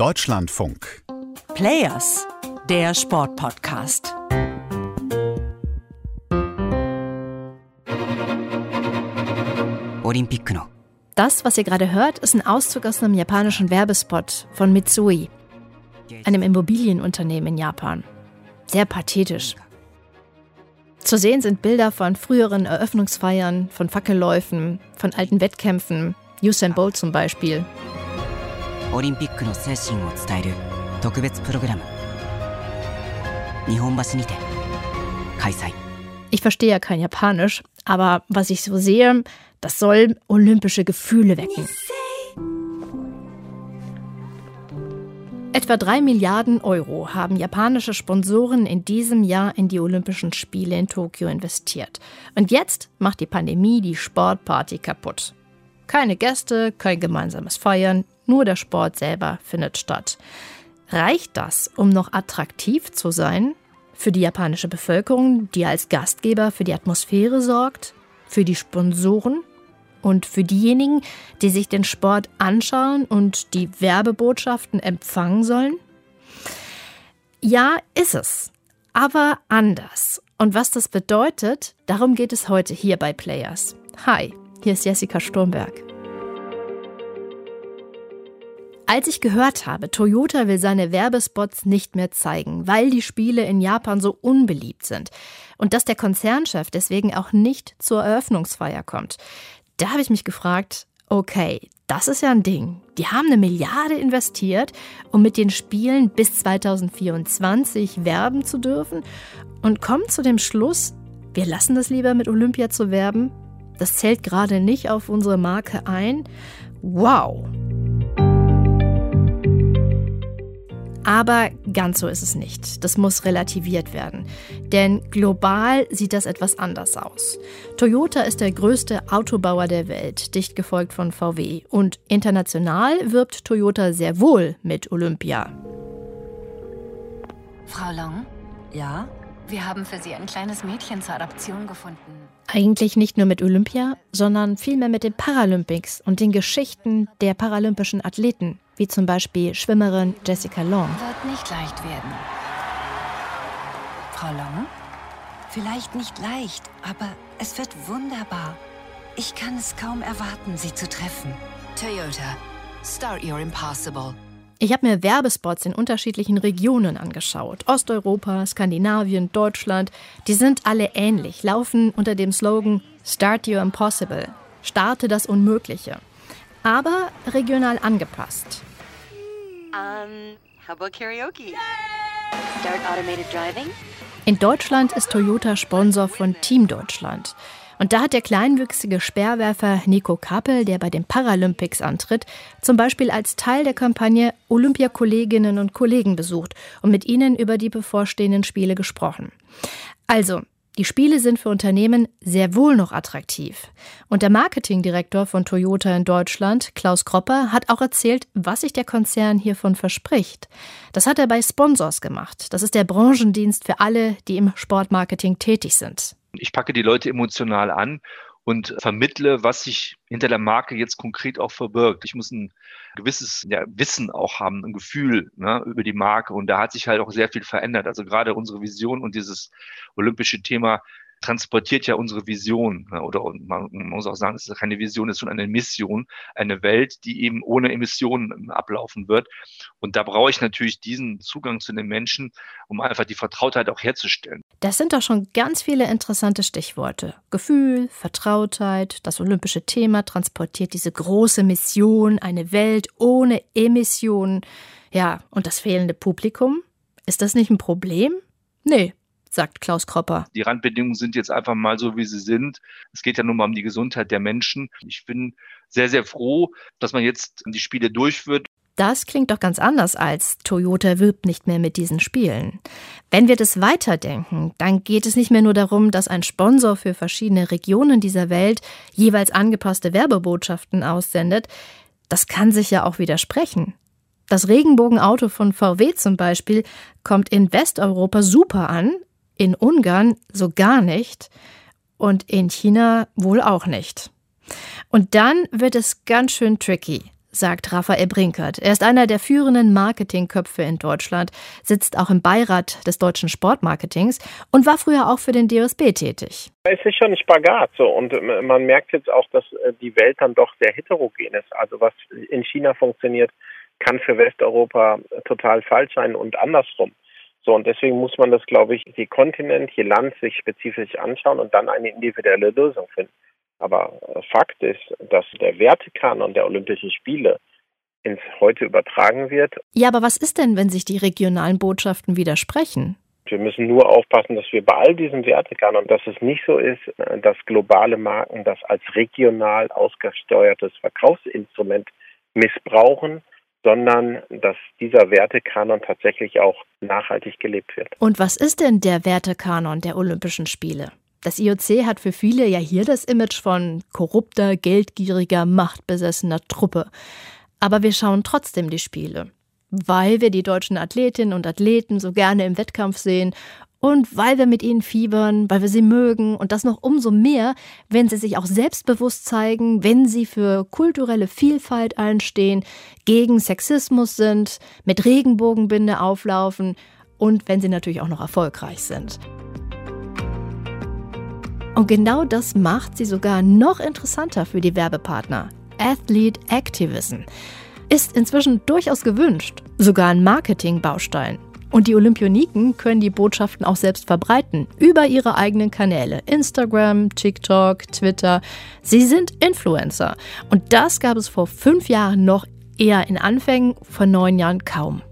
Deutschlandfunk. Players, der Sportpodcast. Das, was ihr gerade hört, ist ein Auszug aus einem japanischen Werbespot von Mitsui, einem Immobilienunternehmen in Japan. Sehr pathetisch. Zu sehen sind Bilder von früheren Eröffnungsfeiern, von Fackelläufen, von alten Wettkämpfen, Usain Bolt zum Beispiel. Ich verstehe ja kein Japanisch, aber was ich so sehe, das soll olympische Gefühle wecken. Etwa drei Milliarden Euro haben japanische Sponsoren in diesem Jahr in die Olympischen Spiele in Tokio investiert. Und jetzt macht die Pandemie die Sportparty kaputt. Keine Gäste, kein gemeinsames Feiern, nur der Sport selber findet statt. Reicht das, um noch attraktiv zu sein? Für die japanische Bevölkerung, die als Gastgeber für die Atmosphäre sorgt? Für die Sponsoren? Und für diejenigen, die sich den Sport anschauen und die Werbebotschaften empfangen sollen? Ja, ist es. Aber anders. Und was das bedeutet, darum geht es heute hier bei Players. Hi, hier ist Jessica Sturmberg. Als ich gehört habe, Toyota will seine Werbespots nicht mehr zeigen, weil die Spiele in Japan so unbeliebt sind und dass der Konzernchef deswegen auch nicht zur Eröffnungsfeier kommt, da habe ich mich gefragt, okay, das ist ja ein Ding. Die haben eine Milliarde investiert, um mit den Spielen bis 2024 werben zu dürfen und kommen zu dem Schluss, wir lassen das lieber mit Olympia zu werben. Das zählt gerade nicht auf unsere Marke ein. Wow! Aber ganz so ist es nicht. Das muss relativiert werden. Denn global sieht das etwas anders aus. Toyota ist der größte Autobauer der Welt, dicht gefolgt von VW. Und international wirbt Toyota sehr wohl mit Olympia. Frau Long? Ja? Wir haben für Sie ein kleines Mädchen zur Adoption gefunden. Eigentlich nicht nur mit Olympia, sondern vielmehr mit den Paralympics und den Geschichten der paralympischen Athleten wie zum Beispiel Schwimmerin Jessica Long. Wird nicht leicht werden. Frau Long? Vielleicht nicht leicht, aber es wird wunderbar. Ich kann es kaum erwarten, Sie zu treffen. Toyota, start your impossible. Ich habe mir Werbespots in unterschiedlichen Regionen angeschaut. Osteuropa, Skandinavien, Deutschland. Die sind alle ähnlich, laufen unter dem Slogan Start Your Impossible. Starte das Unmögliche. Aber regional angepasst. Um, how about karaoke? Start automated driving? In Deutschland ist Toyota Sponsor von Team Deutschland. Und da hat der kleinwüchsige Speerwerfer Nico Kappel, der bei den Paralympics antritt, zum Beispiel als Teil der Kampagne Olympiakolleginnen und Kollegen besucht und mit ihnen über die bevorstehenden Spiele gesprochen. Also, die Spiele sind für Unternehmen sehr wohl noch attraktiv. Und der Marketingdirektor von Toyota in Deutschland, Klaus Kropper, hat auch erzählt, was sich der Konzern hiervon verspricht. Das hat er bei Sponsors gemacht. Das ist der Branchendienst für alle, die im Sportmarketing tätig sind. Ich packe die Leute emotional an und vermittle, was sich hinter der Marke jetzt konkret auch verbirgt. Ich muss ein gewisses ja, Wissen auch haben, ein Gefühl ne, über die Marke. Und da hat sich halt auch sehr viel verändert. Also gerade unsere Vision und dieses olympische Thema transportiert ja unsere Vision. Ne? Oder man, muss auch sagen, es ist keine Vision, es ist schon eine Mission, eine Welt, die eben ohne Emissionen ablaufen wird. Und da brauche ich natürlich diesen Zugang zu den Menschen, um einfach die Vertrautheit auch herzustellen. Das sind doch schon ganz viele interessante Stichworte. Gefühl, Vertrautheit, das olympische Thema transportiert diese große Mission, eine Welt ohne Emissionen. Ja, und das fehlende Publikum? Ist das nicht ein Problem? Nee, sagt Klaus Kropper. Die Randbedingungen sind jetzt einfach mal so, wie sie sind. Es geht ja nun mal um die Gesundheit der Menschen. Ich bin sehr, sehr froh, dass man jetzt die Spiele durchführt. Das klingt doch ganz anders als Toyota wirbt nicht mehr mit diesen Spielen. Wenn wir das weiterdenken, dann geht es nicht mehr nur darum, dass ein Sponsor für verschiedene Regionen dieser Welt jeweils angepasste Werbebotschaften aussendet. Das kann sich ja auch widersprechen. Das Regenbogenauto von VW zum Beispiel kommt in Westeuropa super an, in Ungarn so gar nicht und in China wohl auch nicht. Und dann wird es ganz schön tricky, sagt Raphael Brinkert. Er ist einer der führenden Marketingköpfe in Deutschland, sitzt auch im Beirat des deutschen Sportmarketings und war früher auch für den DOSB tätig. Es ist schon ein Spagat so und man merkt jetzt auch, dass äh, die Welt dann doch sehr heterogen ist. Also was in China funktioniert, kann für Westeuropa total falsch sein und andersrum. So, und deswegen muss man das, glaube ich, je Kontinent, je Land sich spezifisch anschauen und dann eine individuelle Lösung finden. Aber äh, Fakt ist, dass der Wertekanon der Olympischen Spiele ins Heute übertragen wird. Ja, aber was ist denn, wenn sich die regionalen Botschaften widersprechen? Wir müssen nur aufpassen, dass wir bei all diesen Wertekanon, dass es nicht so ist, äh, dass globale Marken das als regional ausgesteuertes Verkaufsinstrument missbrauchen, sondern dass dieser Wertekanon tatsächlich auch nachhaltig gelebt wird. Und was ist denn der Wertekanon der Olympischen Spiele? Das IOC hat für viele ja hier das Image von korrupter, geldgieriger, machtbesessener Truppe. Aber wir schauen trotzdem die Spiele, weil wir die deutschen Athletinnen und Athleten so gerne im Wettkampf sehen und weil wir mit ihnen fiebern, weil wir sie mögen und das noch umso mehr, wenn sie sich auch selbstbewusst zeigen, wenn sie für kulturelle Vielfalt einstehen, gegen Sexismus sind, mit Regenbogenbinde auflaufen und wenn sie natürlich auch noch erfolgreich sind. Und genau das macht sie sogar noch interessanter für die Werbepartner. Athlete Activism ist inzwischen durchaus gewünscht, sogar ein Marketingbaustein. Und die Olympioniken können die Botschaften auch selbst verbreiten über ihre eigenen Kanäle. Instagram, TikTok, Twitter. Sie sind Influencer. Und das gab es vor fünf Jahren noch eher in Anfängen, vor neun Jahren kaum.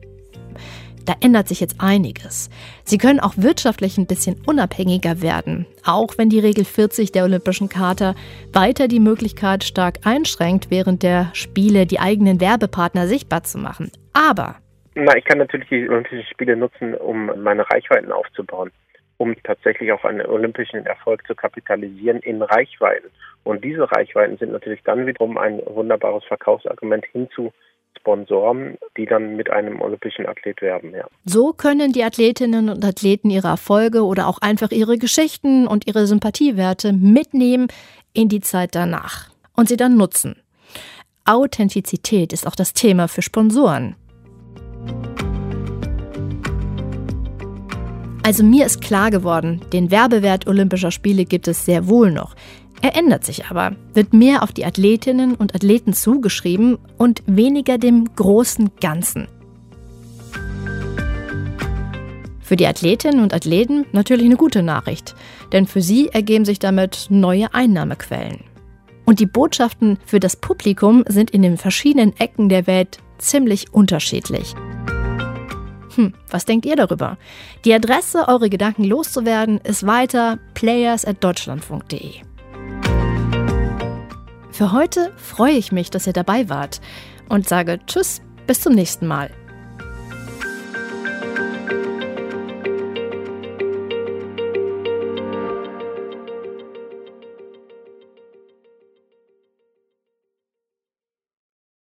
Da ändert sich jetzt einiges. Sie können auch wirtschaftlich ein bisschen unabhängiger werden, auch wenn die Regel 40 der Olympischen Charta weiter die Möglichkeit stark einschränkt, während der Spiele die eigenen Werbepartner sichtbar zu machen. Aber na, ich kann natürlich die Olympischen Spiele nutzen, um meine Reichweiten aufzubauen, um tatsächlich auch einen olympischen Erfolg zu kapitalisieren in Reichweiten. Und diese Reichweiten sind natürlich dann wiederum ein wunderbares Verkaufsargument hinzu Sponsoren, die dann mit einem olympischen Athlet werben. Ja. So können die Athletinnen und Athleten ihre Erfolge oder auch einfach ihre Geschichten und ihre Sympathiewerte mitnehmen in die Zeit danach und sie dann nutzen. Authentizität ist auch das Thema für Sponsoren. Also mir ist klar geworden, den Werbewert Olympischer Spiele gibt es sehr wohl noch. Er ändert sich aber, wird mehr auf die Athletinnen und Athleten zugeschrieben und weniger dem großen Ganzen. Für die Athletinnen und Athleten natürlich eine gute Nachricht, denn für sie ergeben sich damit neue Einnahmequellen. Und die Botschaften für das Publikum sind in den verschiedenen Ecken der Welt ziemlich unterschiedlich. Hm, was denkt ihr darüber? Die Adresse, eure Gedanken loszuwerden, ist weiter players@deutschlandfunk.de. Für heute freue ich mich, dass ihr dabei wart und sage Tschüss, bis zum nächsten Mal.